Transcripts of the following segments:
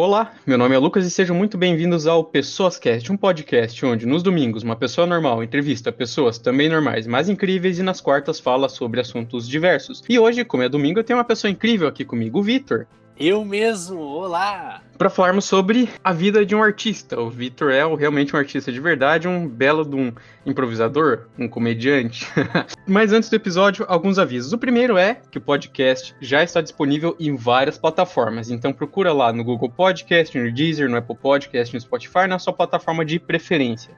Olá, meu nome é Lucas e sejam muito bem-vindos ao Pessoas Cast, um podcast onde nos domingos uma pessoa normal entrevista pessoas também normais, mas incríveis e nas quartas fala sobre assuntos diversos. E hoje, como é domingo, eu tenho uma pessoa incrível aqui comigo, o Vitor. Eu mesmo, olá! Para falarmos sobre a vida de um artista. O Vitor é realmente um artista de verdade, um belo de um improvisador, um comediante. Mas antes do episódio, alguns avisos. O primeiro é que o podcast já está disponível em várias plataformas. Então procura lá no Google Podcast, no Deezer, no Apple Podcast, no Spotify, na sua plataforma de preferência.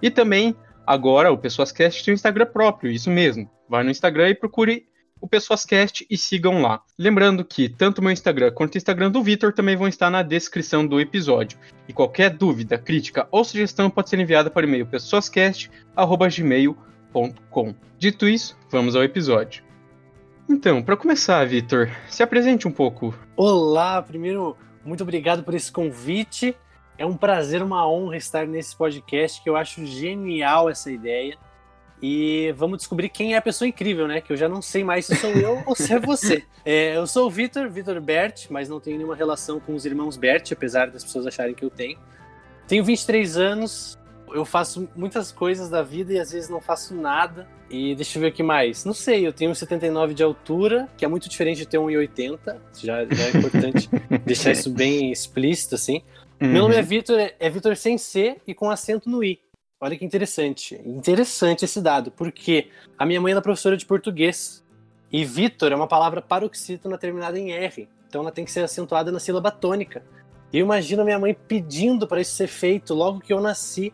E também agora o Pessoas Cast tem um Instagram próprio, isso mesmo. Vai no Instagram e procure o PessoasCast e sigam lá. Lembrando que tanto meu Instagram quanto o Instagram do Vitor também vão estar na descrição do episódio. E qualquer dúvida, crítica ou sugestão pode ser enviada para o e-mail pessoascast.gmail.com. Dito isso, vamos ao episódio. Então, para começar, Vitor, se apresente um pouco. Olá, primeiro, muito obrigado por esse convite. É um prazer, uma honra estar nesse podcast que eu acho genial essa ideia. E vamos descobrir quem é a pessoa incrível, né? Que eu já não sei mais se sou eu ou se é você. É, eu sou o Vitor, Vitor Bert, mas não tenho nenhuma relação com os irmãos Bert, apesar das pessoas acharem que eu tenho. Tenho 23 anos, eu faço muitas coisas da vida e às vezes não faço nada. E deixa eu ver o que mais. Não sei, eu tenho 1,79 de altura, que é muito diferente de ter 1,80. Já, já é importante deixar isso bem explícito, assim. Uhum. Meu nome é Vitor, é, é Vitor sem C e com acento no I. Olha que interessante. Interessante esse dado, porque a minha mãe é professora de português. E Vitor é uma palavra paroxítona terminada em R. Então ela tem que ser acentuada na sílaba tônica. E eu imagino a minha mãe pedindo para isso ser feito logo que eu nasci.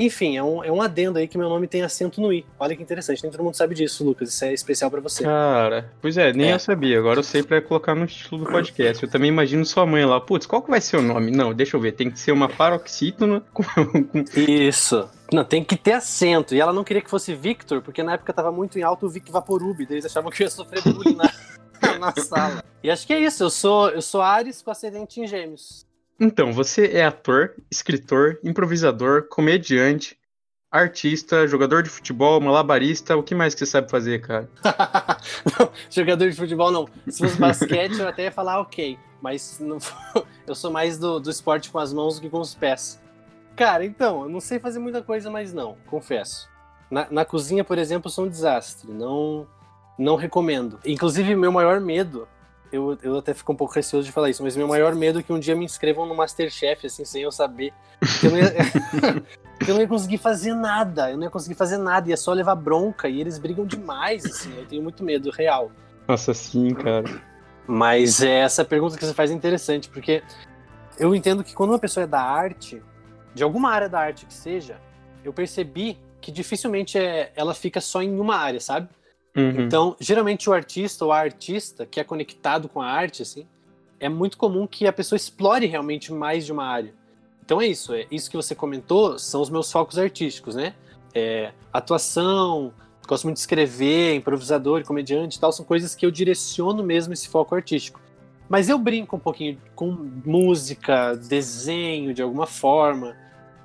Enfim, é um, é um adendo aí que meu nome tem acento no I. Olha que interessante, nem todo mundo sabe disso, Lucas. Isso é especial para você. Cara, pois é, nem é. eu sabia. Agora eu sei para colocar no título do podcast. Eu também imagino sua mãe lá. Putz, qual que vai ser o nome? Não, deixa eu ver. Tem que ser uma paroxítona com. Isso. Não, tem que ter acento. E ela não queria que fosse Victor, porque na época tava muito em alto o Vic Vaporub. Daí eles achavam que eu ia sofrer bullying na, na sala. E acho que é isso. Eu sou, eu sou Ares com ascendente em Gêmeos. Então, você é ator, escritor, improvisador, comediante, artista, jogador de futebol, malabarista, o que mais que você sabe fazer, cara? não, jogador de futebol não. Se fosse basquete, eu até ia falar ok. Mas não, eu sou mais do, do esporte com as mãos do que com os pés. Cara, então, eu não sei fazer muita coisa, mas não, confesso. Na, na cozinha, por exemplo, sou um desastre. Não, não recomendo. Inclusive, meu maior medo eu, eu até fico um pouco receoso de falar isso, mas meu maior medo é que um dia me inscrevam no Masterchef, assim, sem eu saber. Que eu, não ia, eu não ia conseguir fazer nada, eu não ia conseguir fazer nada, ia só levar bronca, e eles brigam demais, assim, eu tenho muito medo, real. Nossa, sim, cara. Mas é, essa pergunta que você faz é interessante, porque eu entendo que quando uma pessoa é da arte, de alguma área da arte que seja, eu percebi que dificilmente é, ela fica só em uma área, sabe? Uhum. Então, geralmente o artista ou a artista que é conectado com a arte, assim, é muito comum que a pessoa explore realmente mais de uma área. Então é isso, é isso que você comentou são os meus focos artísticos, né? É, atuação, gosto muito de escrever, improvisador, comediante e tal, são coisas que eu direciono mesmo esse foco artístico. Mas eu brinco um pouquinho com música, desenho de alguma forma,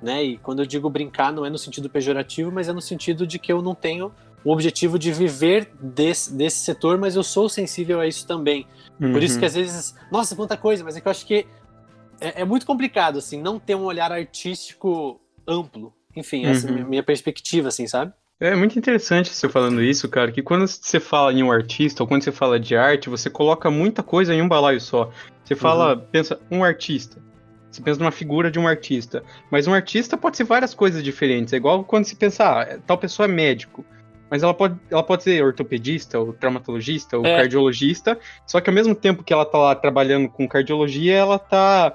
né? E quando eu digo brincar, não é no sentido pejorativo, mas é no sentido de que eu não tenho o objetivo de viver desse, desse setor, mas eu sou sensível a isso também. Uhum. Por isso que uhum. às vezes, nossa, quanta coisa, mas é que eu acho que é, é muito complicado, assim, não ter um olhar artístico amplo. Enfim, uhum. essa é a minha, minha perspectiva, assim, sabe? É muito interessante você falando isso, cara, que quando você fala em um artista ou quando você fala de arte, você coloca muita coisa em um balaio só. Você fala, uhum. pensa, um artista. Você pensa numa figura de um artista. Mas um artista pode ser várias coisas diferentes. É igual quando se pensa, ah, tal pessoa é médico. Mas ela pode, ela pode ser ortopedista, ou traumatologista, ou é. cardiologista, só que ao mesmo tempo que ela tá lá trabalhando com cardiologia, ela tá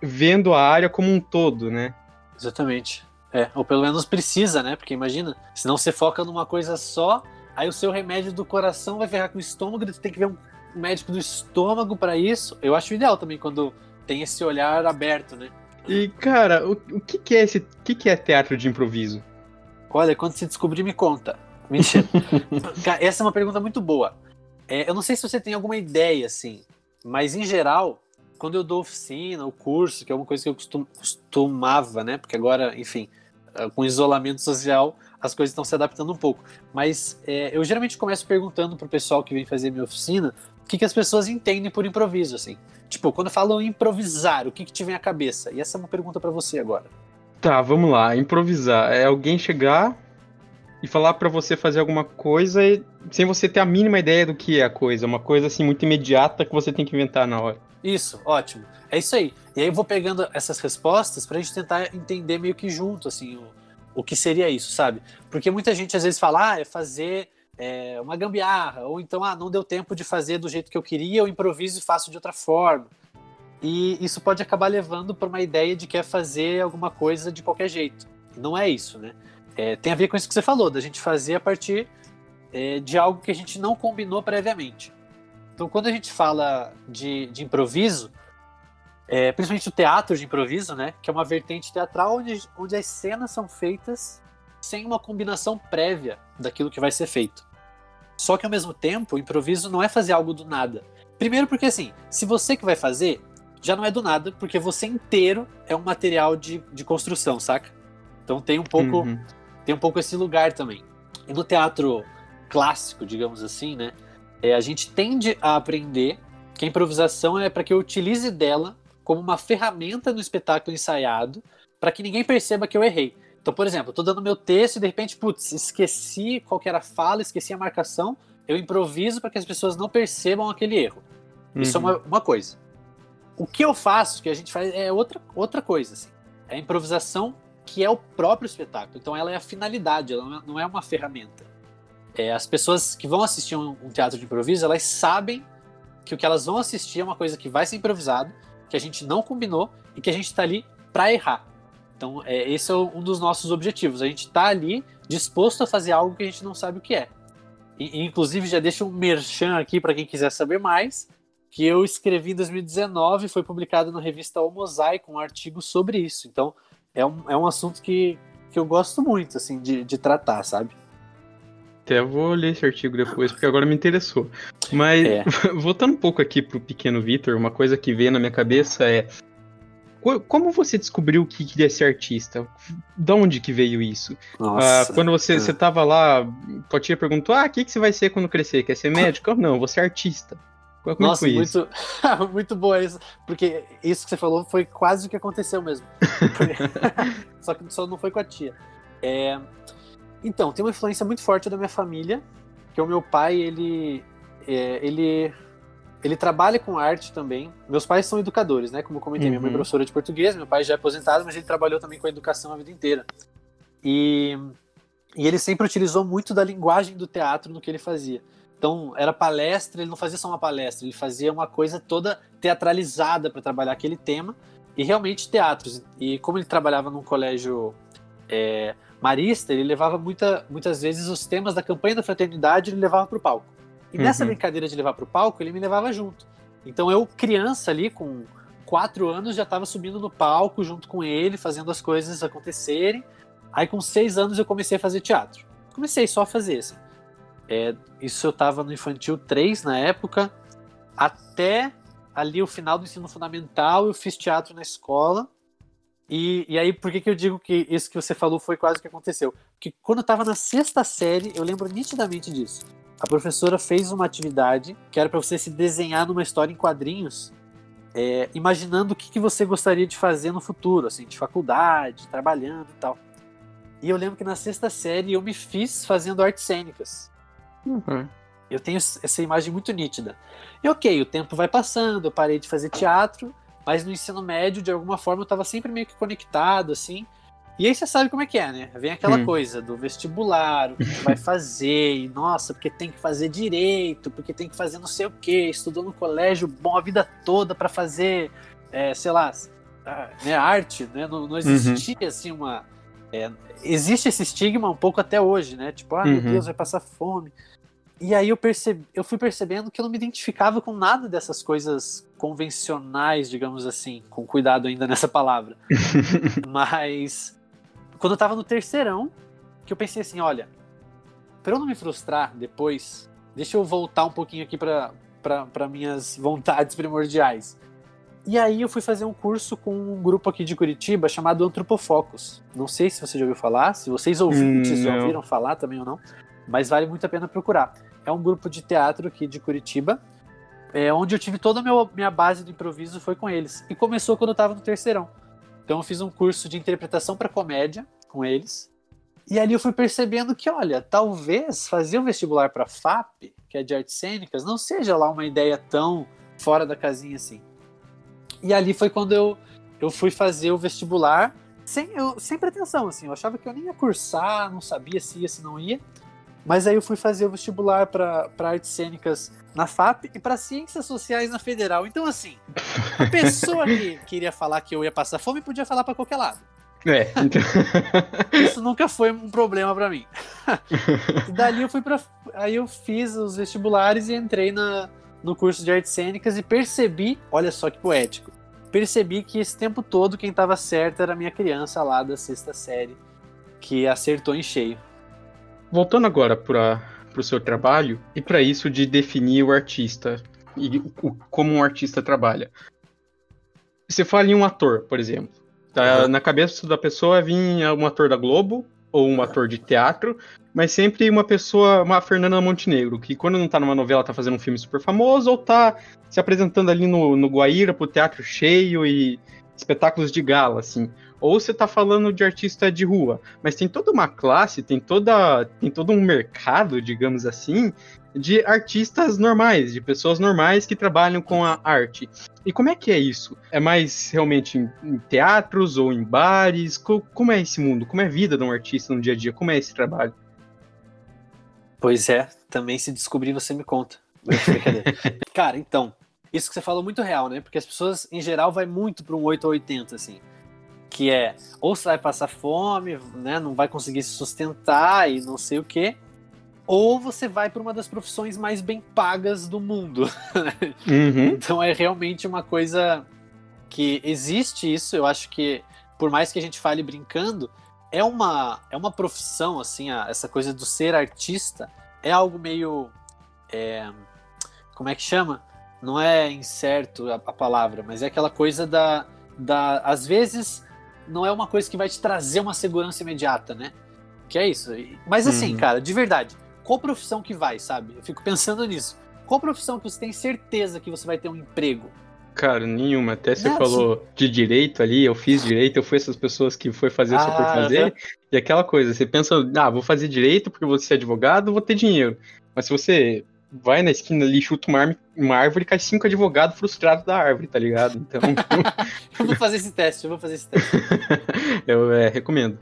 vendo a área como um todo, né? Exatamente. É, ou pelo menos precisa, né? Porque imagina, se não você foca numa coisa só, aí o seu remédio do coração vai ferrar com o estômago, você tem que ver um médico do estômago para isso. Eu acho ideal também quando tem esse olhar aberto, né? E, cara, o, o que, que é esse. O que, que é teatro de improviso? Olha, quando você descobrir, me conta. Mentira. Essa é uma pergunta muito boa. É, eu não sei se você tem alguma ideia, assim, mas em geral, quando eu dou oficina, o curso, que é uma coisa que eu costum, costumava, né? Porque agora, enfim, ah, com isolamento social, as coisas estão se adaptando um pouco. Mas é, eu geralmente começo perguntando pro pessoal que vem fazer minha oficina o que, que as pessoas entendem por improviso, assim. Tipo, quando eu falo improvisar, o que, que te vem à cabeça? E essa é uma pergunta para você agora. Tá, vamos lá. Improvisar é alguém chegar e falar para você fazer alguma coisa sem você ter a mínima ideia do que é a coisa, uma coisa assim muito imediata que você tem que inventar na hora. Isso, ótimo. É isso aí. E aí eu vou pegando essas respostas pra gente tentar entender meio que junto, assim, o, o que seria isso, sabe? Porque muita gente às vezes fala, ah, é fazer é, uma gambiarra, ou então, ah, não deu tempo de fazer do jeito que eu queria, eu improviso e faço de outra forma. E isso pode acabar levando para uma ideia de que é fazer alguma coisa de qualquer jeito. Não é isso, né? É, tem a ver com isso que você falou, da gente fazer a partir é, de algo que a gente não combinou previamente. Então, quando a gente fala de, de improviso, é, principalmente o teatro de improviso, né, que é uma vertente teatral onde, onde as cenas são feitas sem uma combinação prévia daquilo que vai ser feito. Só que ao mesmo tempo, o improviso não é fazer algo do nada. Primeiro porque assim, se você que vai fazer, já não é do nada, porque você inteiro é um material de, de construção, saca? Então tem um pouco uhum tem um pouco esse lugar também. E no teatro clássico, digamos assim, né, é, a gente tende a aprender que a improvisação é para que eu utilize dela como uma ferramenta no espetáculo ensaiado para que ninguém perceba que eu errei. Então, por exemplo, eu tô dando meu texto e de repente, putz, esqueci qual era a fala, esqueci a marcação, eu improviso para que as pessoas não percebam aquele erro. Uhum. Isso é uma, uma, coisa. O que eu faço, que a gente faz, é outra, outra coisa. Assim. É a improvisação que é o próprio espetáculo. Então ela é a finalidade, ela não é uma ferramenta. É, as pessoas que vão assistir um, um, teatro de improviso, elas sabem que o que elas vão assistir é uma coisa que vai ser improvisado, que a gente não combinou e que a gente está ali para errar. Então é, esse é um dos nossos objetivos. A gente está ali disposto a fazer algo que a gente não sabe o que é. E, inclusive já deixo um merchan aqui para quem quiser saber mais, que eu escrevi em 2019, foi publicado na revista O Mosaico um artigo sobre isso. Então é um, é um assunto que, que eu gosto muito, assim, de, de tratar, sabe? Até vou ler esse artigo depois, porque agora me interessou. Mas, é. voltando um pouco aqui pro pequeno Vitor, uma coisa que veio na minha cabeça é. Como você descobriu que queria ser artista? De onde que veio isso? Ah, quando você, é. você tava lá, tua tia perguntou: Ah, o que, que você vai ser quando crescer? Quer ser médico? não, vou ser artista. Como é Nossa, muito, muito boa isso, porque isso que você falou foi quase o que aconteceu mesmo. só que só não foi com a tia. É... Então, tem uma influência muito forte da minha família, que o meu pai, ele, é, ele, ele trabalha com arte também. Meus pais são educadores, né? Como eu comentei, uhum. minha mãe é uhum. professora de português, meu pai já é aposentado, mas ele trabalhou também com a educação a vida inteira. E, e ele sempre utilizou muito da linguagem do teatro no que ele fazia. Então, era palestra, ele não fazia só uma palestra, ele fazia uma coisa toda teatralizada para trabalhar aquele tema, e realmente teatros. E como ele trabalhava num colégio é, marista, ele levava muita, muitas vezes os temas da campanha da fraternidade, ele levava para o palco. E uhum. nessa brincadeira de levar para o palco, ele me levava junto. Então, eu, criança ali, com quatro anos, já estava subindo no palco junto com ele, fazendo as coisas acontecerem. Aí, com seis anos, eu comecei a fazer teatro. Comecei só a fazer, assim. É, isso eu estava no infantil 3 na época, até ali o final do ensino fundamental eu fiz teatro na escola. E, e aí, por que, que eu digo que isso que você falou foi quase o que aconteceu? Porque quando eu estava na sexta série, eu lembro nitidamente disso. A professora fez uma atividade que era para você se desenhar numa história em quadrinhos, é, imaginando o que, que você gostaria de fazer no futuro, assim, de faculdade, trabalhando e tal. E eu lembro que na sexta série eu me fiz fazendo artes cênicas. Uhum. Eu tenho essa imagem muito nítida. E ok, o tempo vai passando, eu parei de fazer teatro, mas no ensino médio, de alguma forma, eu estava sempre meio que conectado, assim. E aí você sabe como é que é, né? Vem aquela hum. coisa do vestibular, o que vai fazer, e nossa, porque tem que fazer direito, porque tem que fazer não sei o quê, estudou no colégio bom a vida toda para fazer, é, sei lá, né, arte, né? Não, não existia uhum. assim uma. É, existe esse estigma um pouco até hoje, né? Tipo, ah, meu uhum. Deus, vai passar fome. E aí eu, percebi, eu fui percebendo que eu não me identificava com nada dessas coisas convencionais, digamos assim, com cuidado ainda nessa palavra. Mas quando eu tava no terceirão, que eu pensei assim, olha, para eu não me frustrar depois, deixa eu voltar um pouquinho aqui para minhas vontades primordiais. E aí eu fui fazer um curso com um grupo aqui de Curitiba chamado Antropofocus. Não sei se você já ouviu falar, se vocês ouvintes hum, já ouviram falar também ou não, mas vale muito a pena procurar. É um grupo de teatro aqui de Curitiba, é, onde eu tive toda a meu, minha base do improviso foi com eles. E começou quando eu estava no terceirão. Então eu fiz um curso de interpretação para comédia com eles. E ali eu fui percebendo que, olha, talvez fazer um vestibular para FAP, que é de artes cênicas, não seja lá uma ideia tão fora da casinha assim. E ali foi quando eu, eu fui fazer o vestibular sem, eu, sem pretensão, assim. Eu achava que eu nem ia cursar, não sabia se ia, se não ia. Mas aí eu fui fazer o vestibular para artes cênicas na FAP e para ciências sociais na Federal. Então, assim, a pessoa que queria falar que eu ia passar fome podia falar para qualquer lado. É. Então... Isso nunca foi um problema para mim. e dali eu fui para aí eu fiz os vestibulares e entrei na, no curso de artes cênicas e percebi, olha só que poético. Percebi que esse tempo todo quem estava certo era a minha criança lá da sexta série, que acertou em cheio. Voltando agora para o seu trabalho e para isso de definir o artista e o, como um artista trabalha. Você fala em um ator, por exemplo. Tá, uhum. Na cabeça da pessoa vinha um ator da Globo ou um ator de teatro, mas sempre uma pessoa, uma Fernanda Montenegro, que quando não tá numa novela tá fazendo um filme super famoso ou tá se apresentando ali no, no Guaíra pro teatro cheio e espetáculos de gala, assim. Ou você tá falando de artista de rua, mas tem toda uma classe, tem toda tem todo um mercado, digamos assim, de artistas normais, de pessoas normais que trabalham com a arte. E como é que é isso? É mais realmente em, em teatros ou em bares? Co como é esse mundo? Como é a vida de um artista no dia a dia? Como é esse trabalho? Pois é, também se descobrir você me conta. Cara, então, isso que você falou é muito real, né? Porque as pessoas, em geral, vai muito para um 8 ou 80, assim. Que é, ou você vai passar fome, né? Não vai conseguir se sustentar e não sei o quê ou você vai para uma das profissões mais bem pagas do mundo. Uhum. Então é realmente uma coisa que existe isso. Eu acho que, por mais que a gente fale brincando, é uma, é uma profissão, assim, a, essa coisa do ser artista é algo meio. É, como é que chama? Não é incerto a, a palavra, mas é aquela coisa da, da. Às vezes, não é uma coisa que vai te trazer uma segurança imediata, né? Que é isso. Mas assim, uhum. cara, de verdade qual profissão que vai, sabe? Eu fico pensando nisso. Qual profissão que você tem certeza que você vai ter um emprego? Cara, nenhuma. Até você Não, falou de direito ali, eu fiz direito, eu fui essas pessoas que foi fazer ah, só por fazer. E aquela coisa, você pensa, ah, vou fazer direito porque vou ser advogado, vou ter dinheiro. Mas se você vai na esquina ali, chuta uma, árvore, uma árvore cai cinco advogados frustrados da árvore, tá ligado? Então. eu vou fazer esse teste, eu vou fazer esse teste. eu é, recomendo.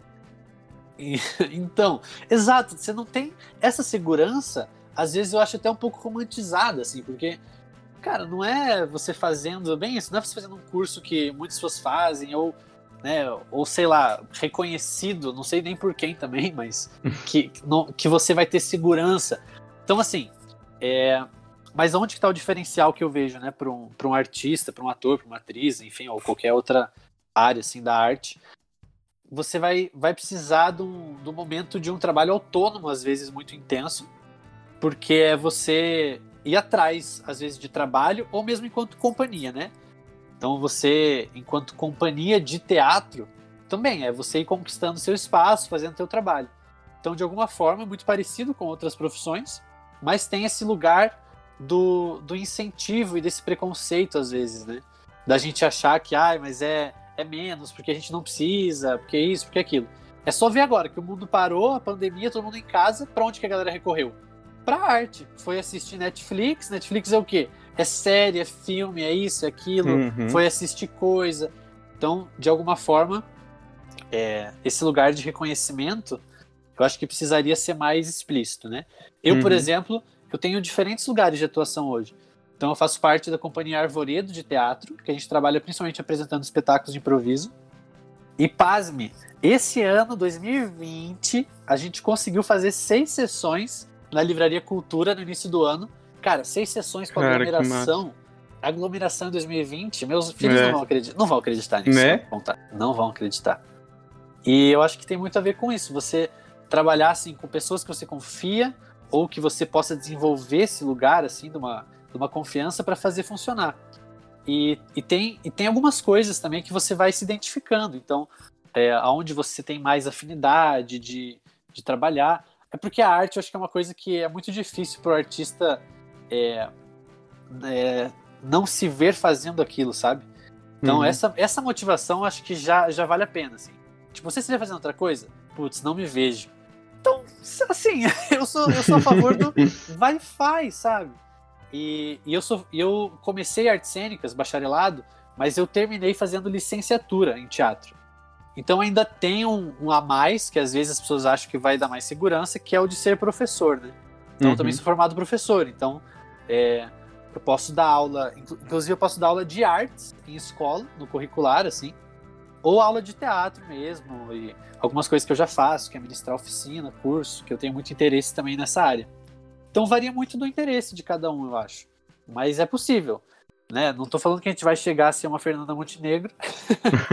Então, exato, você não tem essa segurança, às vezes eu acho até um pouco romantizada, assim, porque, cara, não é você fazendo, bem isso, não é você fazendo um curso que muitas pessoas fazem, ou, né, ou sei lá, reconhecido, não sei nem por quem também, mas que, que você vai ter segurança. Então, assim, é, mas onde está o diferencial que eu vejo, né, para um, um artista, para um ator, para uma atriz, enfim, ou qualquer outra área, assim, da arte, você vai, vai precisar do, do momento de um trabalho autônomo, às vezes muito intenso, porque é você ir atrás, às vezes, de trabalho, ou mesmo enquanto companhia, né? Então você, enquanto companhia de teatro, também é você ir conquistando seu espaço, fazendo seu trabalho. Então, de alguma forma, é muito parecido com outras profissões, mas tem esse lugar do, do incentivo e desse preconceito, às vezes, né? Da gente achar que, ai, ah, mas é é menos, porque a gente não precisa, porque isso, porque aquilo. É só ver agora que o mundo parou, a pandemia, todo mundo em casa, pra onde que a galera recorreu? Pra arte. Foi assistir Netflix. Netflix é o quê? É série, é filme, é isso, é aquilo. Uhum. Foi assistir coisa. Então, de alguma forma, é, esse lugar de reconhecimento, eu acho que precisaria ser mais explícito, né? Eu, uhum. por exemplo, eu tenho diferentes lugares de atuação hoje. Então eu faço parte da companhia Arvoredo de teatro, que a gente trabalha principalmente apresentando espetáculos de improviso. E pasme, esse ano, 2020, a gente conseguiu fazer seis sessões na Livraria Cultura no início do ano. Cara, seis sessões com Cara, aglomeração. Aglomeração em 2020, meus filhos é. não, vão acreditar, não vão acreditar nisso. Né? Não vão acreditar. E eu acho que tem muito a ver com isso. Você trabalhar assim com pessoas que você confia ou que você possa desenvolver esse lugar assim de uma de uma confiança para fazer funcionar. E, e, tem, e tem algumas coisas também que você vai se identificando. Então, é, aonde você tem mais afinidade de, de trabalhar. É porque a arte eu acho que é uma coisa que é muito difícil para o artista é, é, não se ver fazendo aquilo, sabe? Então, uhum. essa, essa motivação acho que já, já vale a pena, assim. Tipo, você estiver fazendo outra coisa, putz, não me vejo. Então, assim, eu sou, eu sou a favor do vai e faz, sabe? E, e eu, sou, eu comecei artes cênicas, bacharelado, mas eu terminei fazendo licenciatura em teatro. Então ainda tem um, um, a mais, que às vezes as pessoas acham que vai dar mais segurança, que é o de ser professor, né? Então uhum. eu também uhum. sou formado professor, então é, eu posso dar aula, inclusive eu posso dar aula de artes em escola, no curricular, assim, ou aula de teatro mesmo, e algumas coisas que eu já faço, que é ministrar oficina, curso, que eu tenho muito interesse também nessa área. Então varia muito do interesse de cada um, eu acho. Mas é possível. Né? Não estou falando que a gente vai chegar a ser uma Fernanda Montenegro,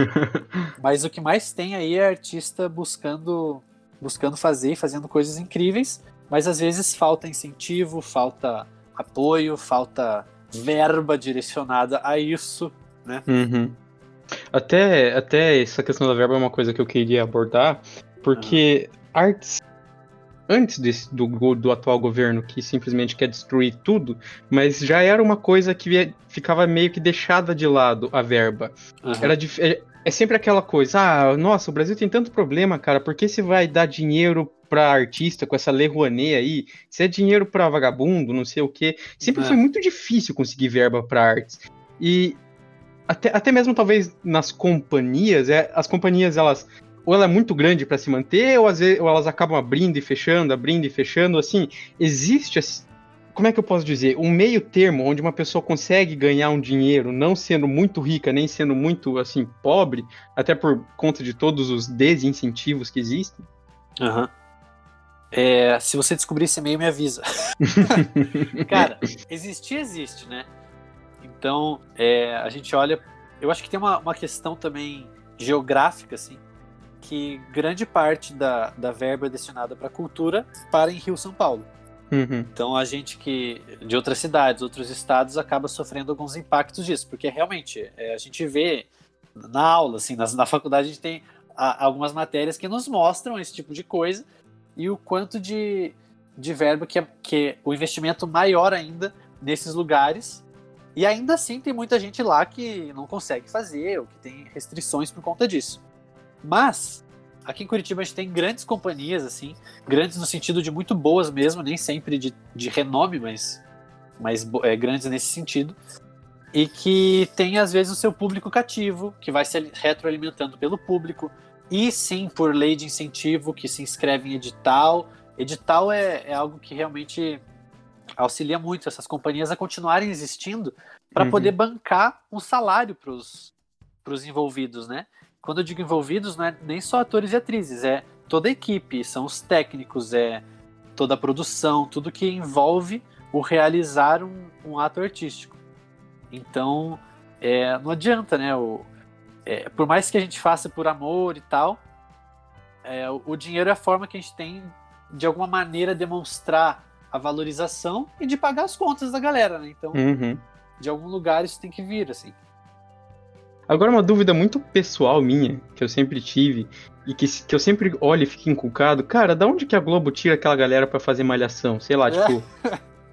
mas o que mais tem aí é artista buscando buscando fazer, fazendo coisas incríveis, mas às vezes falta incentivo, falta apoio, falta verba direcionada a isso, né? Uhum. Até, até essa questão da verba é uma coisa que eu queria abordar, porque uhum. artes antes desse, do, do atual governo que simplesmente quer destruir tudo, mas já era uma coisa que via, ficava meio que deixada de lado a verba. Uhum. Era é, é, sempre aquela coisa, ah, nossa, o Brasil tem tanto problema, cara, por que você vai dar dinheiro pra artista com essa Lei Rouanet aí? Se é dinheiro pra vagabundo, não sei o quê. Sempre foi muito difícil conseguir verba pra artes. E até, até mesmo talvez nas companhias, é, as companhias elas ou ela é muito grande para se manter, ou, às vezes, ou elas acabam abrindo e fechando, abrindo e fechando, assim, existe, como é que eu posso dizer, um meio termo onde uma pessoa consegue ganhar um dinheiro, não sendo muito rica, nem sendo muito, assim, pobre, até por conta de todos os desincentivos que existem? Aham. Uhum. É, se você descobrir esse meio, me avisa. Cara, existir existe, né? Então, é, a gente olha. Eu acho que tem uma, uma questão também geográfica, assim, que grande parte da, da verba destinada para cultura para em Rio São Paulo. Uhum. Então a gente que de outras cidades, outros estados acaba sofrendo alguns impactos disso, porque realmente é, a gente vê na aula, assim, na, na faculdade a gente tem a, algumas matérias que nos mostram esse tipo de coisa e o quanto de, de verba que é, que é o investimento maior ainda nesses lugares. E ainda assim tem muita gente lá que não consegue fazer ou que tem restrições por conta disso. Mas aqui em Curitiba a gente tem grandes companhias, assim, grandes no sentido de muito boas mesmo, nem sempre de, de renome, mas, mas é, grandes nesse sentido. E que tem, às vezes, o seu público cativo, que vai se retroalimentando pelo público, e sim por lei de incentivo, que se inscreve em edital. Edital é, é algo que realmente auxilia muito essas companhias a continuarem existindo para uhum. poder bancar um salário para os envolvidos, né? quando eu digo envolvidos, não é nem só atores e atrizes, é toda a equipe, são os técnicos, é toda a produção, tudo que envolve o realizar um, um ato artístico. Então, é, não adianta, né? O, é, por mais que a gente faça por amor e tal, é, o, o, dinheiro é a forma que a gente tem de alguma maneira demonstrar a valorização e de pagar as contas da galera, né? Então, uhum. de algum lugar isso tem que vir, assim. Agora, uma dúvida muito pessoal minha, que eu sempre tive, e que, que eu sempre olho e fico inculcado. Cara, da onde que a Globo tira aquela galera para fazer malhação? Sei lá, tipo.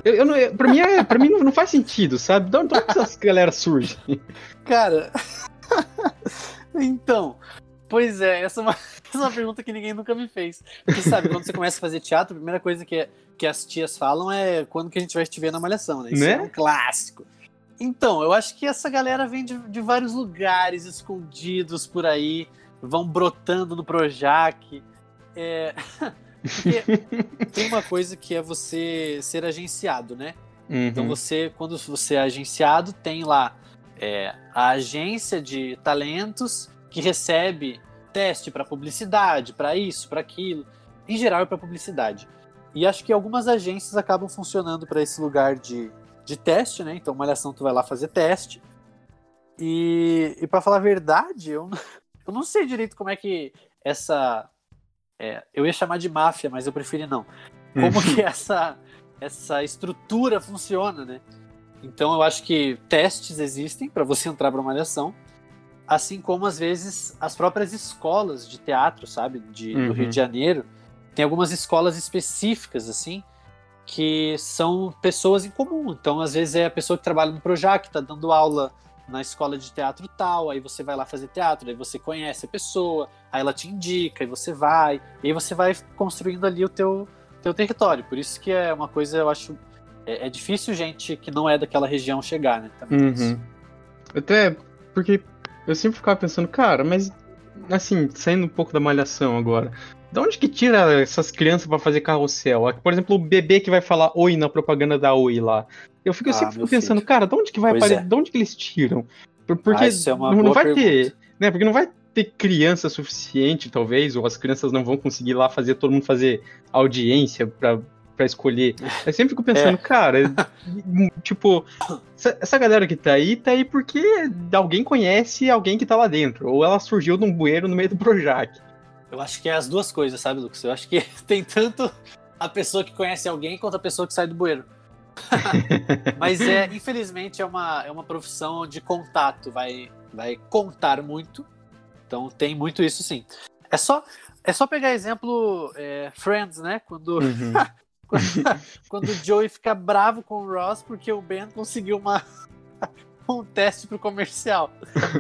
Eu, eu não, eu, pra mim, é, pra mim não, não faz sentido, sabe? Onde, de onde essas galera surgem? Cara. então. Pois é, essa é, uma, essa é uma pergunta que ninguém nunca me fez. Porque, sabe, quando você começa a fazer teatro, a primeira coisa que, que as tias falam é quando que a gente vai te ver na malhação, né? Isso né? é um clássico. Então, eu acho que essa galera vem de, de vários lugares escondidos por aí, vão brotando no Projac. É... tem uma coisa que é você ser agenciado, né? Uhum. Então você, quando você é agenciado, tem lá é, a agência de talentos que recebe teste para publicidade, para isso, para aquilo. Em geral é para publicidade. E acho que algumas agências acabam funcionando para esse lugar de de teste, né? Então, Malhação, tu vai lá fazer teste. E, e para falar a verdade, eu, eu não sei direito como é que essa. É, eu ia chamar de máfia, mas eu preferi não. Como que essa, essa estrutura funciona, né? Então eu acho que testes existem para você entrar para Malhação, assim como às vezes as próprias escolas de teatro, sabe, de, uhum. do Rio de uhum. Janeiro, tem algumas escolas específicas assim que são pessoas em comum. Então, às vezes, é a pessoa que trabalha no Projac, está dando aula na escola de teatro tal, aí você vai lá fazer teatro, aí você conhece a pessoa, aí ela te indica, e você vai, e aí você vai construindo ali o teu, teu território. Por isso que é uma coisa, eu acho, é, é difícil gente que não é daquela região chegar, né? Uhum. Até porque eu sempre ficava pensando, cara, mas assim, saindo um pouco da malhação agora, de onde que tira essas crianças para fazer carrossel? Por exemplo, o bebê que vai falar oi na propaganda da oi lá. Eu fico, ah, sempre fico pensando, filho. cara, de onde que vai aparecer? É. De onde que eles tiram? Porque ah, é não, não, vai pergunta. ter, né? Porque não vai ter criança suficiente, talvez, ou as crianças não vão conseguir lá fazer todo mundo fazer audiência para para escolher. Eu sempre fico pensando, é. cara, tipo, essa, essa, galera que tá aí, tá aí porque alguém conhece alguém que tá lá dentro. Ou ela surgiu num bueiro no meio do Projac. Eu acho que é as duas coisas, sabe, Lucas? Eu acho que tem tanto a pessoa que conhece alguém quanto a pessoa que sai do bueiro. Mas é, infelizmente, é uma, é uma profissão de contato, vai, vai contar muito. Então tem muito isso sim. É só, é só pegar exemplo é, Friends, né? Quando uhum. Quando o Joey fica bravo com o Ross porque o Ben conseguiu uma, um teste pro comercial.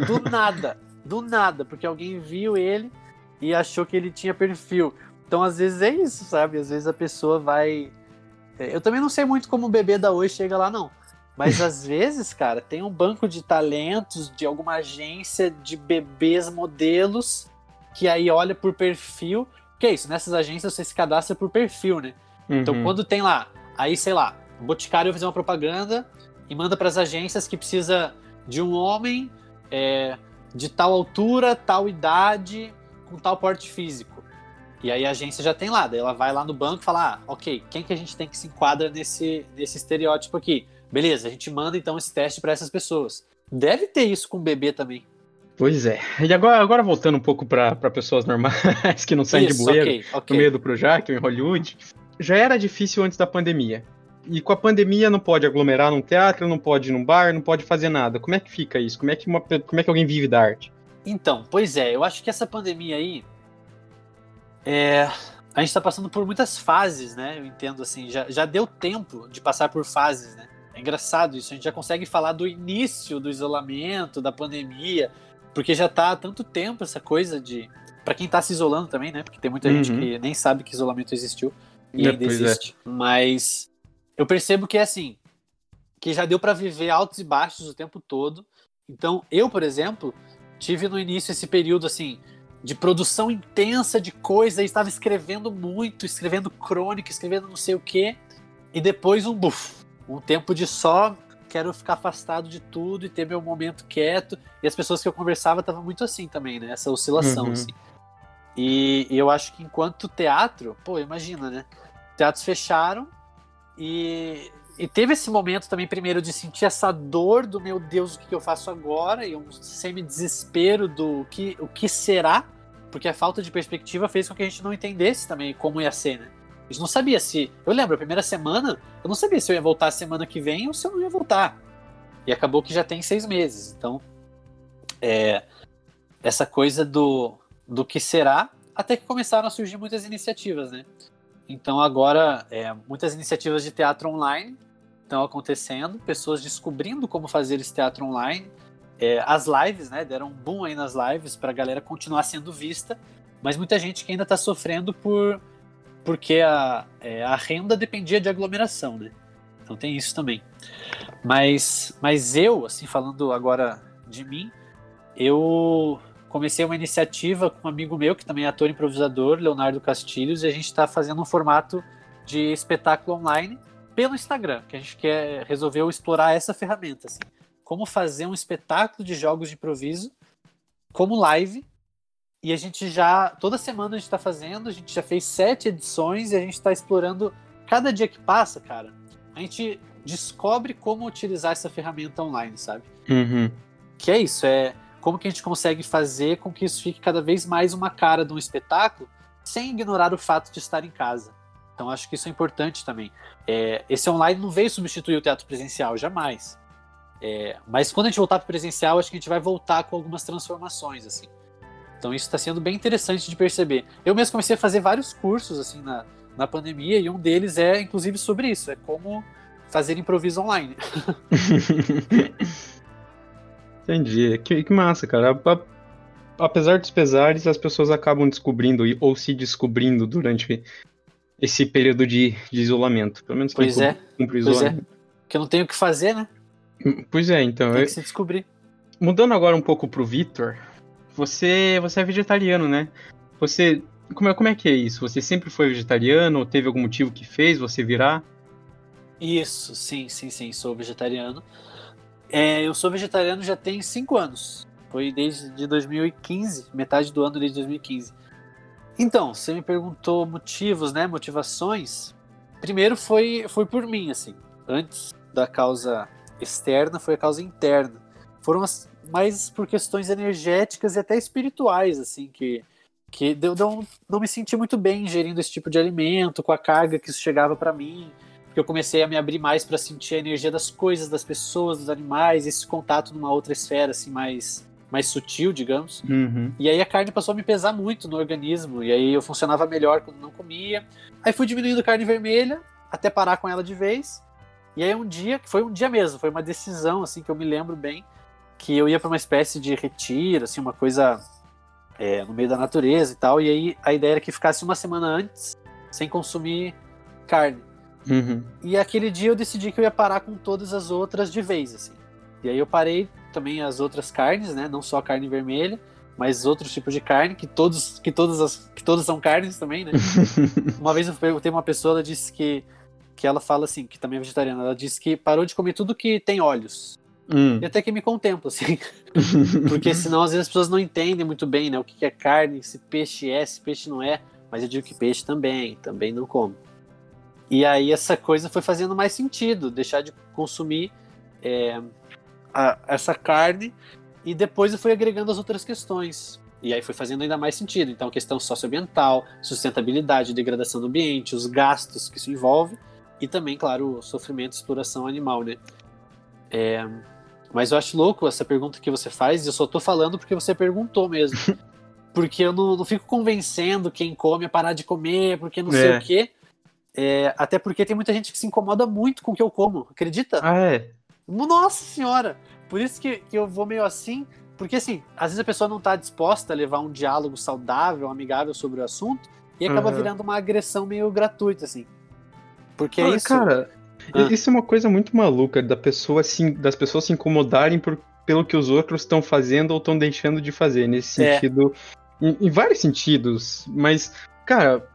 Do nada. Do nada, porque alguém viu ele e achou que ele tinha perfil. Então, às vezes é isso, sabe? Às vezes a pessoa vai. É, eu também não sei muito como o bebê da Oi chega lá, não. Mas às vezes, cara, tem um banco de talentos de alguma agência de bebês modelos que aí olha por perfil. Que é isso, nessas agências você se cadastra por perfil, né? Então, uhum. Então, quando tem lá, aí sei lá, o Boticário fazer uma propaganda e manda para as agências que precisa de um homem é, de tal altura, tal idade, com tal porte físico. E aí a agência já tem lá, daí ela vai lá no banco e fala: ah, ok, quem que a gente tem que se enquadra nesse, nesse estereótipo aqui? Beleza, a gente manda então esse teste para essas pessoas. Deve ter isso com o bebê também. Pois é. E agora, agora voltando um pouco para pessoas normais que não saem isso, de bueiro okay, okay. no meio do Projac, em Hollywood já era difícil antes da pandemia. E com a pandemia não pode aglomerar num teatro, não pode ir num bar, não pode fazer nada. Como é que fica isso? Como é que, uma, como é que alguém vive da arte? Então, pois é, eu acho que essa pandemia aí. É, a gente está passando por muitas fases, né? Eu entendo assim, já, já deu tempo de passar por fases, né? É engraçado isso, a gente já consegue falar do início do isolamento, da pandemia, porque já está há tanto tempo essa coisa de. para quem está se isolando também, né? Porque tem muita uhum. gente que nem sabe que isolamento existiu e é, ainda existe. É. Mas eu percebo que é assim, que já deu para viver altos e baixos o tempo todo. Então, eu, por exemplo, tive no início esse período assim de produção intensa de coisa, e estava escrevendo muito, escrevendo crônica, escrevendo não sei o quê, e depois um buf, um tempo de só quero ficar afastado de tudo e ter meu momento quieto. E as pessoas que eu conversava estavam muito assim também, né? Essa oscilação, uhum. assim. E, eu acho que enquanto teatro, pô, imagina, né? Teatros fecharam e, e teve esse momento também, primeiro, de sentir essa dor do meu Deus, o que eu faço agora? E um semi-desespero do que, o que será, porque a falta de perspectiva fez com que a gente não entendesse também como ia ser, né? A gente não sabia se. Eu lembro, a primeira semana, eu não sabia se eu ia voltar a semana que vem ou se eu não ia voltar. E acabou que já tem seis meses. Então, é, essa coisa do do que será, até que começaram a surgir muitas iniciativas, né? Então agora, é, muitas iniciativas de teatro online estão acontecendo, pessoas descobrindo como fazer esse teatro online. É, as lives, né, deram um boom aí nas lives para a galera continuar sendo vista, mas muita gente que ainda está sofrendo por porque a, é, a renda dependia de aglomeração, né? Então tem isso também. Mas, mas eu, assim, falando agora de mim, eu comecei uma iniciativa com um amigo meu, que também é ator improvisador, Leonardo Castilhos, e a gente está fazendo um formato de espetáculo online pelo Instagram, que a gente quer resolveu explorar essa ferramenta, assim, como fazer um espetáculo de jogos de improviso como live. E a gente já toda semana a gente está fazendo, a gente já fez sete edições e a gente está explorando cada dia que passa, cara. A gente descobre como utilizar essa ferramenta online, sabe? Uhum. Que é isso, é como que a gente consegue fazer com que isso fique cada vez mais uma cara de um espetáculo sem ignorar o fato de estar em casa. Então acho que isso é importante também. É, esse online não veio substituir o teatro presencial, jamais. É, mas quando a gente voltar para o presencial, acho que a gente vai voltar com algumas transformações, assim. Então isso está sendo bem interessante de perceber. Eu mesmo comecei a fazer vários cursos, assim, na, na pandemia, e um deles é, inclusive, sobre isso: é como fazer improviso online. Entendi. Que, que massa, cara. Apesar dos pesares, as pessoas acabam descobrindo ou se descobrindo durante esse período de, de isolamento. Pelo menos pois é. Pois é. Que eu não tenho o que fazer, né? Pois é, então. Tem que se descobrir. Mudando agora um pouco pro Victor, você, você é vegetariano, né? Você. Como é, como é que é isso? Você sempre foi vegetariano ou teve algum motivo que fez você virar? Isso, sim, sim, sim, sou vegetariano. É, eu sou vegetariano já tem cinco anos. Foi desde 2015, metade do ano desde 2015. Então, você me perguntou motivos, né? Motivações. Primeiro foi, foi por mim, assim. Antes da causa externa, foi a causa interna. Foram as, mais por questões energéticas e até espirituais, assim, que, que eu não, não me senti muito bem ingerindo esse tipo de alimento, com a carga que isso chegava para mim porque eu comecei a me abrir mais para sentir a energia das coisas, das pessoas, dos animais, esse contato numa outra esfera assim mais mais sutil, digamos. Uhum. E aí a carne passou a me pesar muito no organismo, e aí eu funcionava melhor quando não comia. Aí fui diminuindo carne vermelha até parar com ela de vez. E aí um dia, que foi um dia mesmo, foi uma decisão assim que eu me lembro bem, que eu ia para uma espécie de retiro, assim, uma coisa é, no meio da natureza e tal. E aí a ideia era que ficasse uma semana antes sem consumir carne. Uhum. E aquele dia eu decidi que eu ia parar com todas as outras de vez, assim. E aí eu parei também as outras carnes, né? Não só a carne vermelha, mas outros tipos de carne, que todos, que todas as, que todas são carnes também, né? uma vez eu perguntei uma pessoa, ela disse que, que ela fala assim, que também é vegetariana, ela disse que parou de comer tudo que tem olhos. Hum. E até que me contempla, assim. Porque senão às vezes as pessoas não entendem muito bem, né? O que é carne, se peixe é, se peixe não é. Mas eu digo que peixe também, também não como. E aí essa coisa foi fazendo mais sentido, deixar de consumir é, a, essa carne e depois eu fui agregando as outras questões. E aí foi fazendo ainda mais sentido. Então, a questão socioambiental, sustentabilidade, degradação do ambiente, os gastos que isso envolve e também, claro, o sofrimento e exploração animal, né? É, mas eu acho louco essa pergunta que você faz e eu só tô falando porque você perguntou mesmo. Porque eu não, não fico convencendo quem come a parar de comer, porque não é. sei o quê. É, até porque tem muita gente que se incomoda muito com o que eu como, acredita? Ah, é? Nossa senhora! Por isso que, que eu vou meio assim, porque assim, às vezes a pessoa não está disposta a levar um diálogo saudável, amigável sobre o assunto, e acaba uhum. virando uma agressão meio gratuita, assim. Porque ah, é isso. Cara, ah. isso é uma coisa muito maluca da pessoa assim, das pessoas se incomodarem por, pelo que os outros estão fazendo ou estão deixando de fazer, nesse é. sentido. É. Em, em vários sentidos, mas, cara,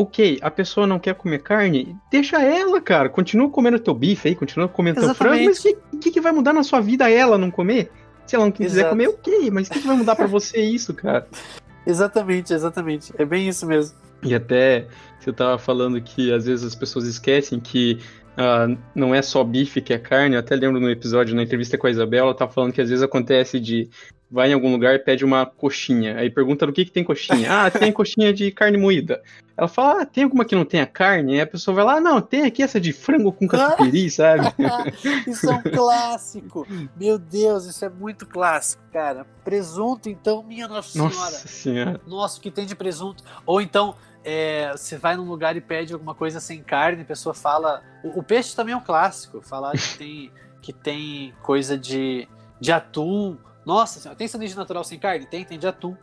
ok, a pessoa não quer comer carne, deixa ela, cara. Continua comendo teu bife aí, continua comendo Exatamente. teu frango, mas o que, que, vai mudar na sua vida ela não comer? Se ela não quiser Exato. comer, ok, mas o que, que vai mudar para você isso, cara? Exatamente, exatamente. É bem isso mesmo. E até você tava falando que às vezes as pessoas esquecem que uh, não é só bife que é carne. Eu até lembro no episódio, na entrevista com a Isabela, ela tava falando que às vezes acontece de vai em algum lugar e pede uma coxinha. Aí pergunta do que, que tem coxinha. Ah, tem coxinha de carne moída. Ela fala, ah, tem alguma que não tenha carne? Aí a pessoa vai lá, ah, não, tem aqui essa de frango com catupiry, sabe? isso é um clássico. Meu Deus, isso é muito clássico, cara. Presunto, então, minha Nossa Senhora. Nossa Senhora. Nossa, o que tem de presunto? Ou então, é, você vai num lugar e pede alguma coisa sem carne, a pessoa fala. O, o peixe também é um clássico. Falar que tem, que tem coisa de, de atum nossa senhora, tem sanduíche natural sem carne? Tem, tem de atum.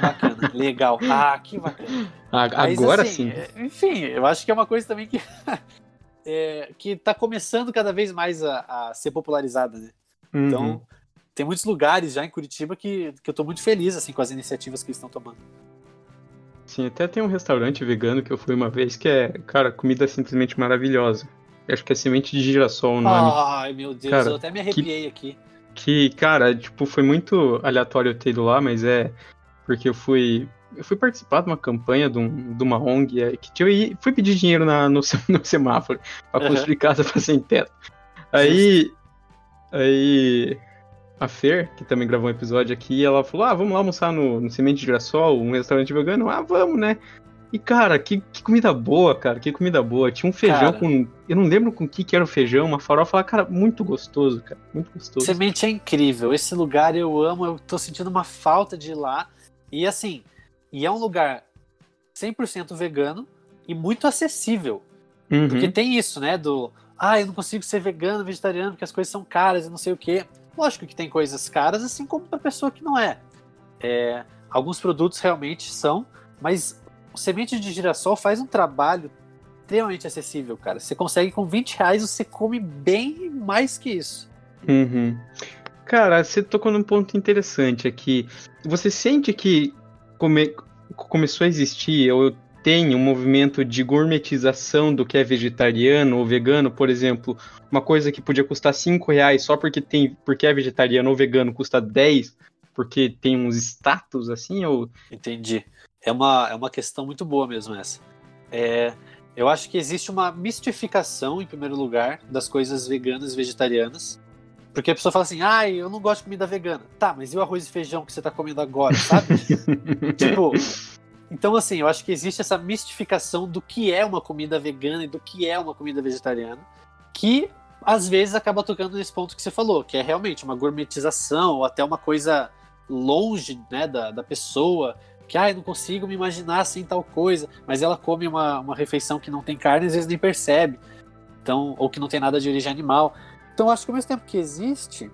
Bacana, legal. Ah, que bacana. Agora Mas, assim, sim. É, enfim, eu acho que é uma coisa também que, é, que tá começando cada vez mais a, a ser popularizada, né? Uhum. Então, tem muitos lugares já em Curitiba que, que eu tô muito feliz assim, com as iniciativas que eles estão tomando. Sim, até tem um restaurante vegano que eu fui uma vez que é, cara, comida simplesmente maravilhosa. Eu acho que é semente de girassol o nome. Ai, meu Deus, cara, eu até me arrepiei que... aqui que, cara, tipo, foi muito aleatório eu ter ido lá, mas é porque eu fui eu fui participar de uma campanha de, um, de uma ONG é, que eu fui pedir dinheiro na, no, no semáforo para construir uhum. casa para sem teto. Aí, aí a Fer, que também gravou um episódio aqui, ela falou: Ah, vamos lá almoçar no, no Semente de Graçol, um restaurante vegano. Ah, vamos, né? E, cara, que, que, comida boa, cara, que comida boa. Tinha um feijão cara, com. Eu não lembro com o que, que era o feijão, uma farofa lá, cara, muito gostoso, cara. Muito gostoso. Semente é incrível. Esse lugar eu amo, eu tô sentindo uma falta de ir lá. E assim, e é um lugar 100% vegano e muito acessível. Uhum. Porque tem isso, né? Do ah, eu não consigo ser vegano, vegetariano, porque as coisas são caras e não sei o quê. Lógico que tem coisas caras, assim como para pessoa que não é. é. Alguns produtos realmente são, mas semente de girassol faz um trabalho extremamente acessível, cara. Você consegue com 20 reais, você come bem mais que isso. Uhum. Cara, você tocou num ponto interessante aqui. Você sente que come... começou a existir, ou tem um movimento de gourmetização do que é vegetariano ou vegano, por exemplo, uma coisa que podia custar 5 reais só porque, tem, porque é vegetariano ou vegano custa 10, porque tem uns status assim, ou... Entendi. É uma, é uma questão muito boa mesmo essa. É, eu acho que existe uma mistificação, em primeiro lugar, das coisas veganas e vegetarianas. Porque a pessoa fala assim, ai, eu não gosto de comida vegana. Tá, mas e o arroz e feijão que você tá comendo agora, sabe? tipo, então assim, eu acho que existe essa mistificação do que é uma comida vegana e do que é uma comida vegetariana, que às vezes acaba tocando nesse ponto que você falou, que é realmente uma gourmetização ou até uma coisa longe né, da, da pessoa, que ah, eu não consigo me imaginar sem tal coisa, mas ela come uma, uma refeição que não tem carne às vezes nem percebe, então, ou que não tem nada de origem animal. Então acho que ao mesmo tempo que existe,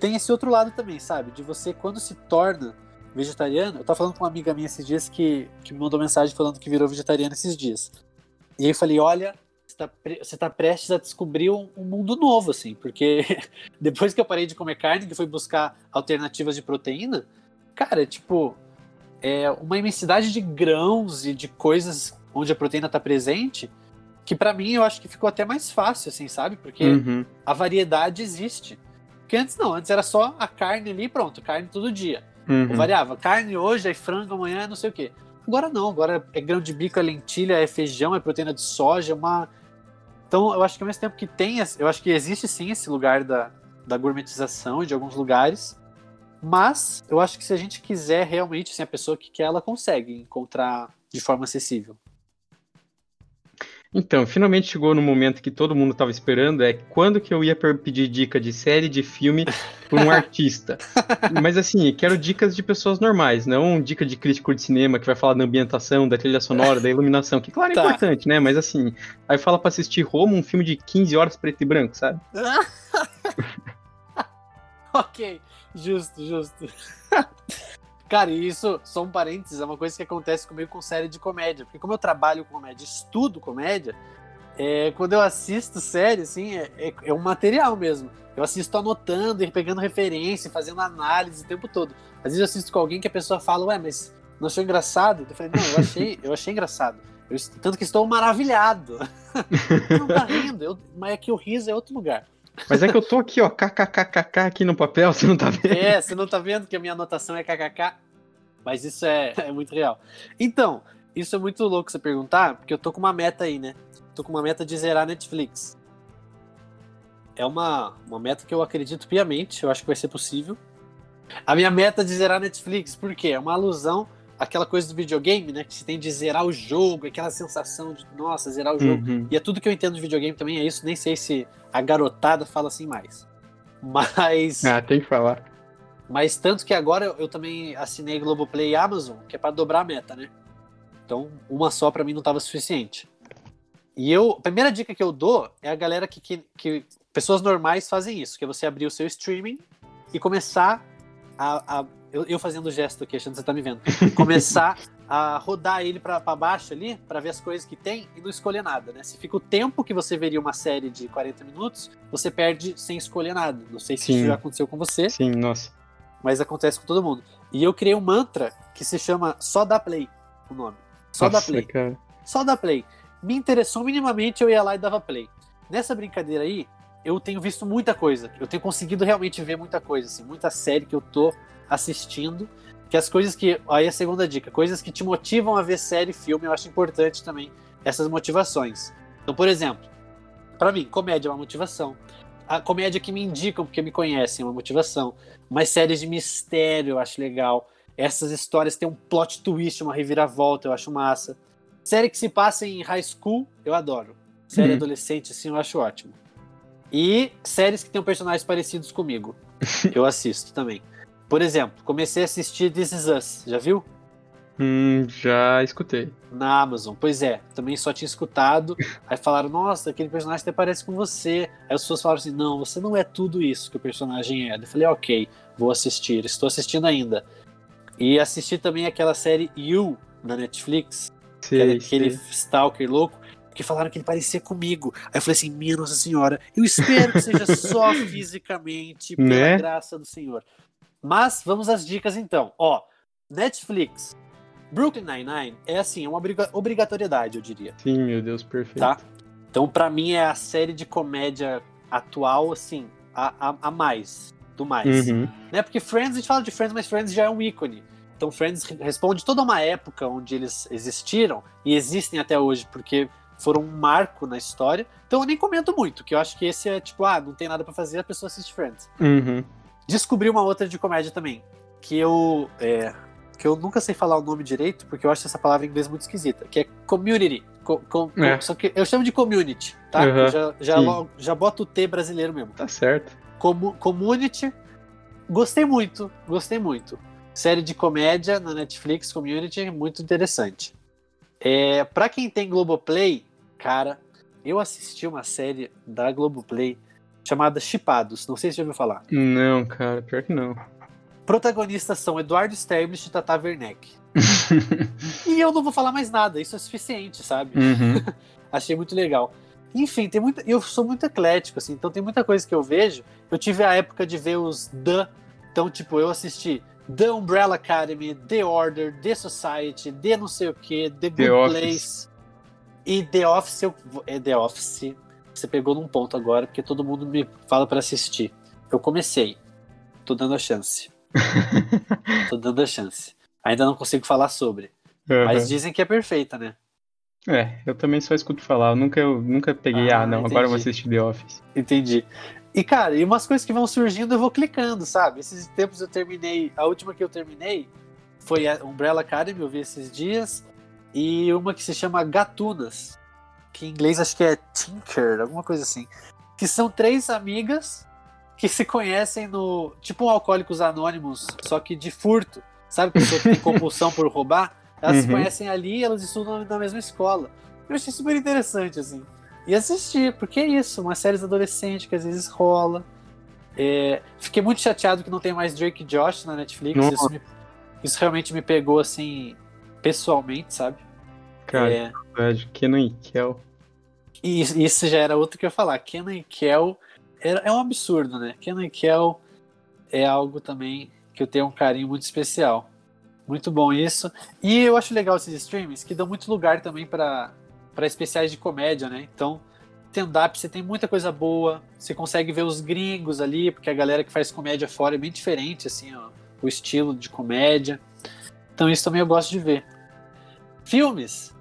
tem esse outro lado também, sabe? De você, quando se torna vegetariano, eu tava falando com uma amiga minha esses dias que, que me mandou mensagem falando que virou vegetariana esses dias. E aí eu falei, olha, você tá, você tá prestes a descobrir um, um, mundo novo, assim, porque depois que eu parei de comer carne, que fui buscar alternativas de proteína, cara, tipo, é uma imensidade de grãos e de coisas onde a proteína está presente, que para mim eu acho que ficou até mais fácil, assim, sabe? Porque uhum. a variedade existe. Porque antes não, antes era só a carne ali, pronto, carne todo dia. Uhum. Variava, carne hoje, aí frango amanhã, não sei o quê. Agora não, agora é grão de bico, é lentilha, é feijão, é proteína de soja, é uma. Então eu acho que ao mesmo tempo que tem, eu acho que existe sim esse lugar da, da gourmetização de alguns lugares, mas eu acho que se a gente quiser realmente, assim, a pessoa que quer, ela consegue encontrar de forma acessível. Então, finalmente chegou no momento que todo mundo estava esperando, é quando que eu ia pedir dica de série, de filme por um artista. Mas assim, quero dicas de pessoas normais, não dica de crítico de cinema que vai falar da ambientação, da trilha sonora, da iluminação, que claro é tá. importante, né? Mas assim, aí fala para assistir Roma, um filme de 15 horas preto e branco, sabe? ok. Justo, justo. Cara, e isso, só um parênteses, é uma coisa que acontece comigo com série de comédia. Porque como eu trabalho com comédia, estudo comédia, é, quando eu assisto série, assim, é, é, é, um material mesmo. Eu assisto anotando pegando referência, fazendo análise o tempo todo. Às vezes eu assisto com alguém que a pessoa fala, ué, mas não achou engraçado? Eu falei, não, eu achei, eu achei engraçado. Eu, tanto que estou maravilhado. não tá rindo, eu, mas é que o riso é outro lugar. Mas é que eu tô aqui, ó, kkkk aqui no papel, você não tá vendo? É, você não tá vendo que a minha anotação é kkk. Mas isso é, é muito real. Então, isso é muito louco você perguntar, porque eu tô com uma meta aí, né? Tô com uma meta de zerar Netflix. É uma, uma meta que eu acredito piamente, eu acho que vai ser possível. A minha meta de zerar Netflix, por quê? É uma alusão aquela coisa do videogame, né? Que você tem de zerar o jogo, aquela sensação de, nossa, zerar o jogo. Uhum. E é tudo que eu entendo de videogame também, é isso. Nem sei se a garotada fala assim mais. Mas. Ah, tem que falar. Mas tanto que agora eu, eu também assinei Globoplay e Amazon, que é para dobrar a meta, né? Então, uma só para mim não estava suficiente. E eu, a primeira dica que eu dou é a galera que, que, que pessoas normais fazem isso, que é você abrir o seu streaming e começar a, a eu, eu fazendo o gesto aqui, achando que você tá me vendo. Começar a rodar ele para baixo ali, para ver as coisas que tem e não escolher nada, né? Se fica o tempo que você veria uma série de 40 minutos, você perde sem escolher nada. Não sei se Sim. isso já aconteceu com você. Sim, nossa. Mas acontece com todo mundo. E eu criei um mantra que se chama Só Dá Play, o nome. Só nossa, Dá Play. Cara. Só Dá Play. Me interessou minimamente, eu ia lá e dava play. Nessa brincadeira aí, eu tenho visto muita coisa. Eu tenho conseguido realmente ver muita coisa, assim, muita série que eu tô assistindo. Que as coisas que. Aí a segunda dica: coisas que te motivam a ver série e filme, eu acho importante também essas motivações. Então, por exemplo, para mim, comédia é uma motivação. A comédia que me indicam porque me conhecem é uma motivação. Mas séries de mistério eu acho legal. Essas histórias têm um plot twist, uma reviravolta, eu acho massa. Série que se passa em high school, eu adoro. Série uhum. adolescente, assim, eu acho ótimo. E séries que tenham personagens parecidos comigo. eu assisto também. Por exemplo, comecei a assistir This Is Us, já viu? Hum, já escutei. Na Amazon. Pois é, também só tinha escutado. Aí falaram, nossa, aquele personagem até parece com você. Aí as pessoas falaram assim, não, você não é tudo isso que o personagem é. Eu falei, ok, vou assistir. Estou assistindo ainda. E assisti também aquela série You, na Netflix. Sei, que era aquele sei. stalker louco. Que falaram que ele parecia comigo. Aí eu falei assim, minha Nossa Senhora, eu espero que seja só fisicamente, pela Né? graça do Senhor. Mas vamos às dicas então. Ó, Netflix. Brooklyn Nine-Nine é assim, é uma obriga- obrigatoriedade, eu diria. Sim, meu Deus, perfeito. Tá? Então, pra mim, é a série de comédia atual, assim, a, a, a mais. Do mais. Uhum. Né? Porque Friends, a gente fala de Friends, mas Friends já é um ícone. Então, Friends re- responde toda uma época onde eles existiram e existem até hoje, porque foram um marco na história. Então, eu nem comento muito, que eu acho que esse é tipo, ah, não tem nada pra fazer, a pessoa assiste Friends. Uhum. Descobri uma outra de comédia também, que eu. é, que eu nunca sei falar o nome direito, porque eu acho essa palavra em inglês muito esquisita, que é community. Co- co- co- É. Só que eu chamo de community, tá? Uhum. Já, já, logo- já boto o T brasileiro mesmo. Tá certo. Community. Gostei muito, gostei muito. Série de comédia na Netflix, Community, muito interessante. É, para quem tem Globoplay, cara, eu assisti uma série da Globoplay chamada Chipados. Não sei se você já ouviu falar. Não, cara, pior que não. Protagonistas são Eduardo Sterblich e Tata Werneck. E eu não vou falar mais nada, isso é suficiente, sabe? Uhum. Achei muito legal. Enfim, tem muita, eu sou muito eclético, assim, então tem muita coisa que eu vejo. Eu tive a época de ver os The. Então, tipo, eu assisti The Umbrella Academy, The Order, The Society, The não sei o que, The Good Office. Place. E The Office, eu, é The Office. Você pegou num ponto agora, porque todo mundo me fala pra assistir. Eu comecei. Tô dando a chance. Tô dando a chance. Ainda não consigo falar sobre. Mas Uhum. dizem que é perfeita, né? É, eu também só escuto falar. Eu nunca, eu nunca peguei, ah, Ah, não, agora eu vou entendi. assistir The Office. Entendi. E, cara, e umas coisas que vão surgindo eu vou clicando, sabe? Esses tempos eu terminei. A última que eu terminei foi a Umbrella Academy, eu vi esses dias. E uma que se chama Gatunas. Que em inglês acho que é Tinker, alguma coisa assim. Que são três amigas que se conhecem no. Tipo um Alcoólicos Anônimos, só que de furto. Sabe que pessoa tem compulsão por roubar? Elas se Uhum. conhecem ali e elas estudam na mesma escola. Eu achei super interessante, assim. E assistir, porque é isso, uma série adolescente que às vezes rola. É, fiquei muito chateado que não tem mais Drake e Josh na Netflix. Isso, me- isso realmente me pegou, assim, pessoalmente, sabe? Cara, É, verdade. Kenan e Kel. e isso- isso já era outro que eu ia falar. Kenan e Kel era- é um absurdo, né? Kenan e Kel é algo também que eu tenho um carinho muito especial. Muito bom isso. E eu acho legal esses streams que dão muito lugar também para para especiais de comédia, né? Então, stand-up você tem muita coisa boa. Você consegue ver os gringos ali, porque a galera que faz comédia fora é bem diferente, assim, ó, o estilo de comédia. Então, isso também eu gosto de ver. Filmes.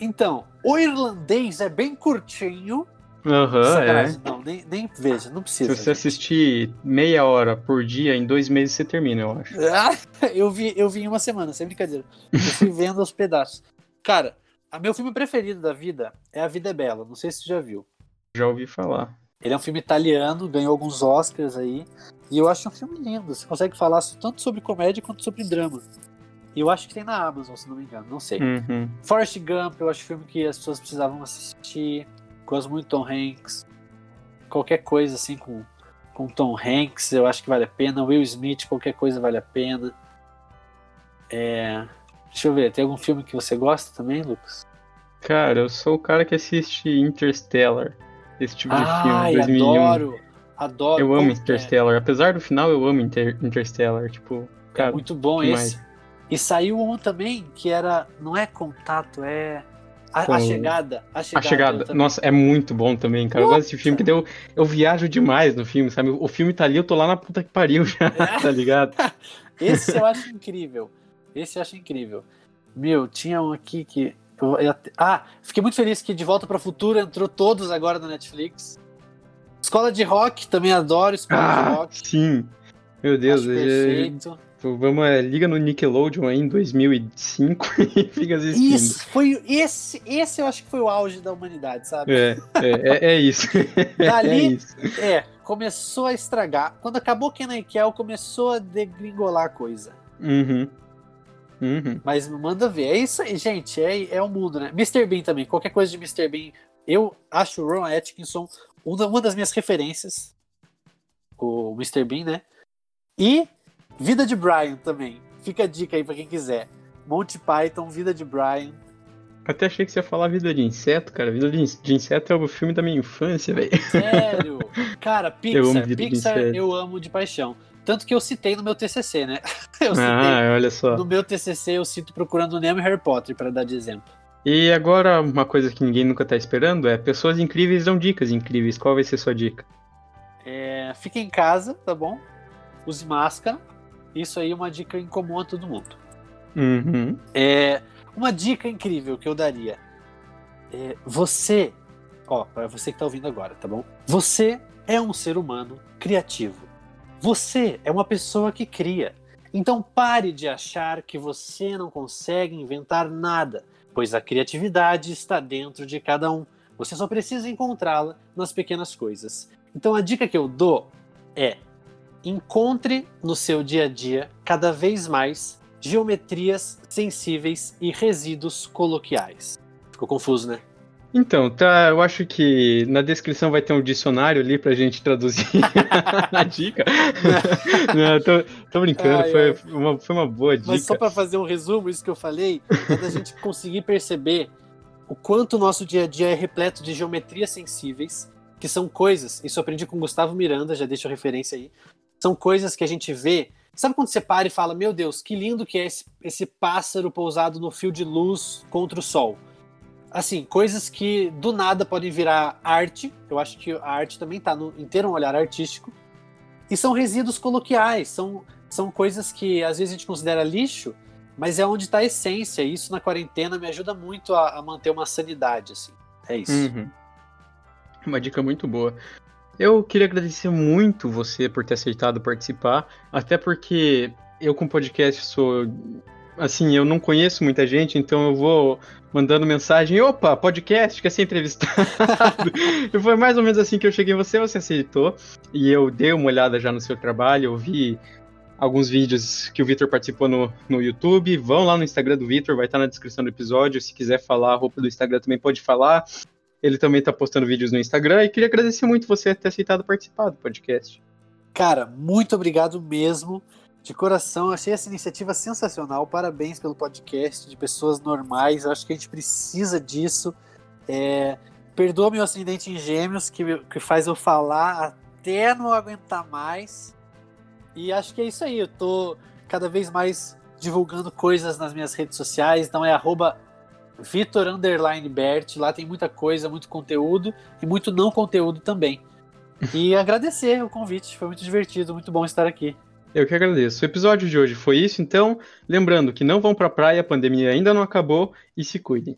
Então, o irlandês é bem curtinho. Aham, é. Não, nem, nem veja, não Se precisa. você gente. assistir meia hora por dia, em dois meses você termina, eu acho. Ah, eu vi, eu vi em uma semana, sem brincadeira. Eu fui vendo aos pedaços. Cara, a meu filme preferido da vida é A Vida é Bela. Não sei se você já viu. Já ouvi falar. Ele é um filme italiano, ganhou alguns Oscars aí. E eu acho um filme lindo. Você consegue falar tanto sobre comédia quanto sobre drama. E eu acho que tem na Amazon, se não me engano. Não sei. Uhum. Forrest Gump, eu acho um filme que as pessoas precisavam assistir. Gosto muito de Tom Hanks. Qualquer coisa assim com, com Tom Hanks, eu acho que vale a pena. Will Smith, qualquer coisa vale a pena. É, Deixa eu ver, tem algum filme que você gosta também, Lucas? Cara, eu sou o cara que assiste Interstellar. Esse tipo de Ai, filme, 2001. adoro! Adoro. Eu amo Como- Interstellar. Apesar do final, eu amo Inter- Interstellar. Tipo, É, cara, é muito bom esse. E saiu um também que era. Não é contato, é. A, Com- a chegada. A A chegada. Chegada. eu também- Nossa, é muito bom também, cara. Eu gosto desse filme que deu. Eu viajo demais no filme, sabe? O filme tá ali, eu tô lá na puta que pariu já, É. tá ligado? Esse eu acho incrível. Esse eu acho incrível. Meu, tinha um aqui que. eu- eu até- ah, fiquei muito feliz que De Volta para o Futuro entrou todos agora na Netflix. Escola de Rock, também adoro Escola de Ah, Rock. sim. Meu Deus, acho eu já- perfeito. vamos, é, liga no Nickelodeon aí em 2005 e fica assistindo. Isso, foi esse, esse eu acho que foi o auge da humanidade, sabe? É, é, é, é isso. é Dali, isso. é, começou a estragar. Quando acabou Kenan e Kel, começou a degringolar a coisa. Uhum. Uhum. Mas manda ver. É isso aí, gente. É, é o mundo, né? Mr. Bean também. Qualquer coisa de Mr. Bean. Eu acho o Ron Atkinson uma das minhas referências. O Mr. Bean, né? E Vida de Brian também. Fica a dica aí pra quem quiser. Monty Python, Vida de Brian. Até achei que você ia falar Vida de Inseto, cara. Vida de, Inseto é o filme da minha infância, velho. Sério? Cara, Pixar, Eu amo Pixar eu amo de paixão. Tanto que eu citei no meu TCC, né? Eu citei. Ah, olha só. No meu TCC eu cito Procurando Nemo e Harry Potter, pra dar de exemplo. E agora, uma coisa que ninguém nunca tá esperando é pessoas incríveis dão dicas incríveis. Qual vai ser sua dica? É, fique em casa, tá bom? Use máscara. Isso aí é uma dica em comum a todo mundo. Uhum. É, uma dica incrível que eu daria. É, você, ó, para você que tá ouvindo agora, tá bom? Você é um ser humano criativo. Você é uma pessoa que cria. Então pare de achar que você não consegue inventar nada, pois a criatividade está dentro de cada um. Você só precisa encontrá-la nas pequenas coisas. Então a dica que eu dou é: encontre no seu dia a dia cada vez mais geometrias sensíveis e resíduos coloquiais. Ficou confuso, né? Então, tá, eu acho que na descrição vai ter um dicionário ali pra gente traduzir a dica. Não, tô, tô brincando, Ai, foi, ai. Uma, foi uma boa dica. Mas só para fazer um resumo, isso que eu falei, é da gente conseguir perceber o quanto o nosso dia a dia é repleto de geometrias sensíveis, que são coisas, isso eu aprendi com o Gustavo Miranda, já deixo a referência aí, são coisas que a gente vê. Sabe quando você para e fala, meu Deus, que lindo que é esse, esse pássaro pousado no fio de luz contra o sol? Assim, coisas que do nada podem virar arte, eu acho que a arte também está em ter um olhar artístico, e são resíduos coloquiais, são, são coisas que às vezes a gente considera lixo, mas é onde está a essência. E isso na quarentena me ajuda muito a, a manter uma sanidade, assim. É isso. Uhum. Uma dica muito boa. Eu queria agradecer muito você por ter aceitado participar, até porque eu com podcast sou assim, eu não conheço muita gente, então eu vou mandando mensagem, opa, podcast, quer ser entrevistado? e foi mais ou menos assim que eu cheguei em você, você aceitou, e eu dei uma olhada já no seu trabalho, eu vi alguns vídeos que o Vitor participou no, no YouTube, vão lá no Instagram do Vitor, vai estar na descrição do episódio, se quiser falar a roupa do Instagram também pode falar, ele também tá postando vídeos no Instagram, e queria agradecer muito você ter aceitado participar do podcast. Cara, muito obrigado mesmo. De coração, achei essa iniciativa sensacional. Parabéns pelo podcast de pessoas normais. Acho que a gente precisa disso. É, perdoa meu ascendente em gêmeos, que, que faz eu falar até não aguentar mais. E acho que é isso aí. Eu tô cada vez mais divulgando coisas nas minhas redes sociais. Então é arroba Vitor Bert. Lá tem muita coisa, muito conteúdo e muito não conteúdo também. E agradecer o convite. Foi muito divertido, muito bom estar aqui. Eu que agradeço. O episódio de hoje foi isso, então, lembrando que não vão pra praia, a pandemia ainda não acabou e se cuidem.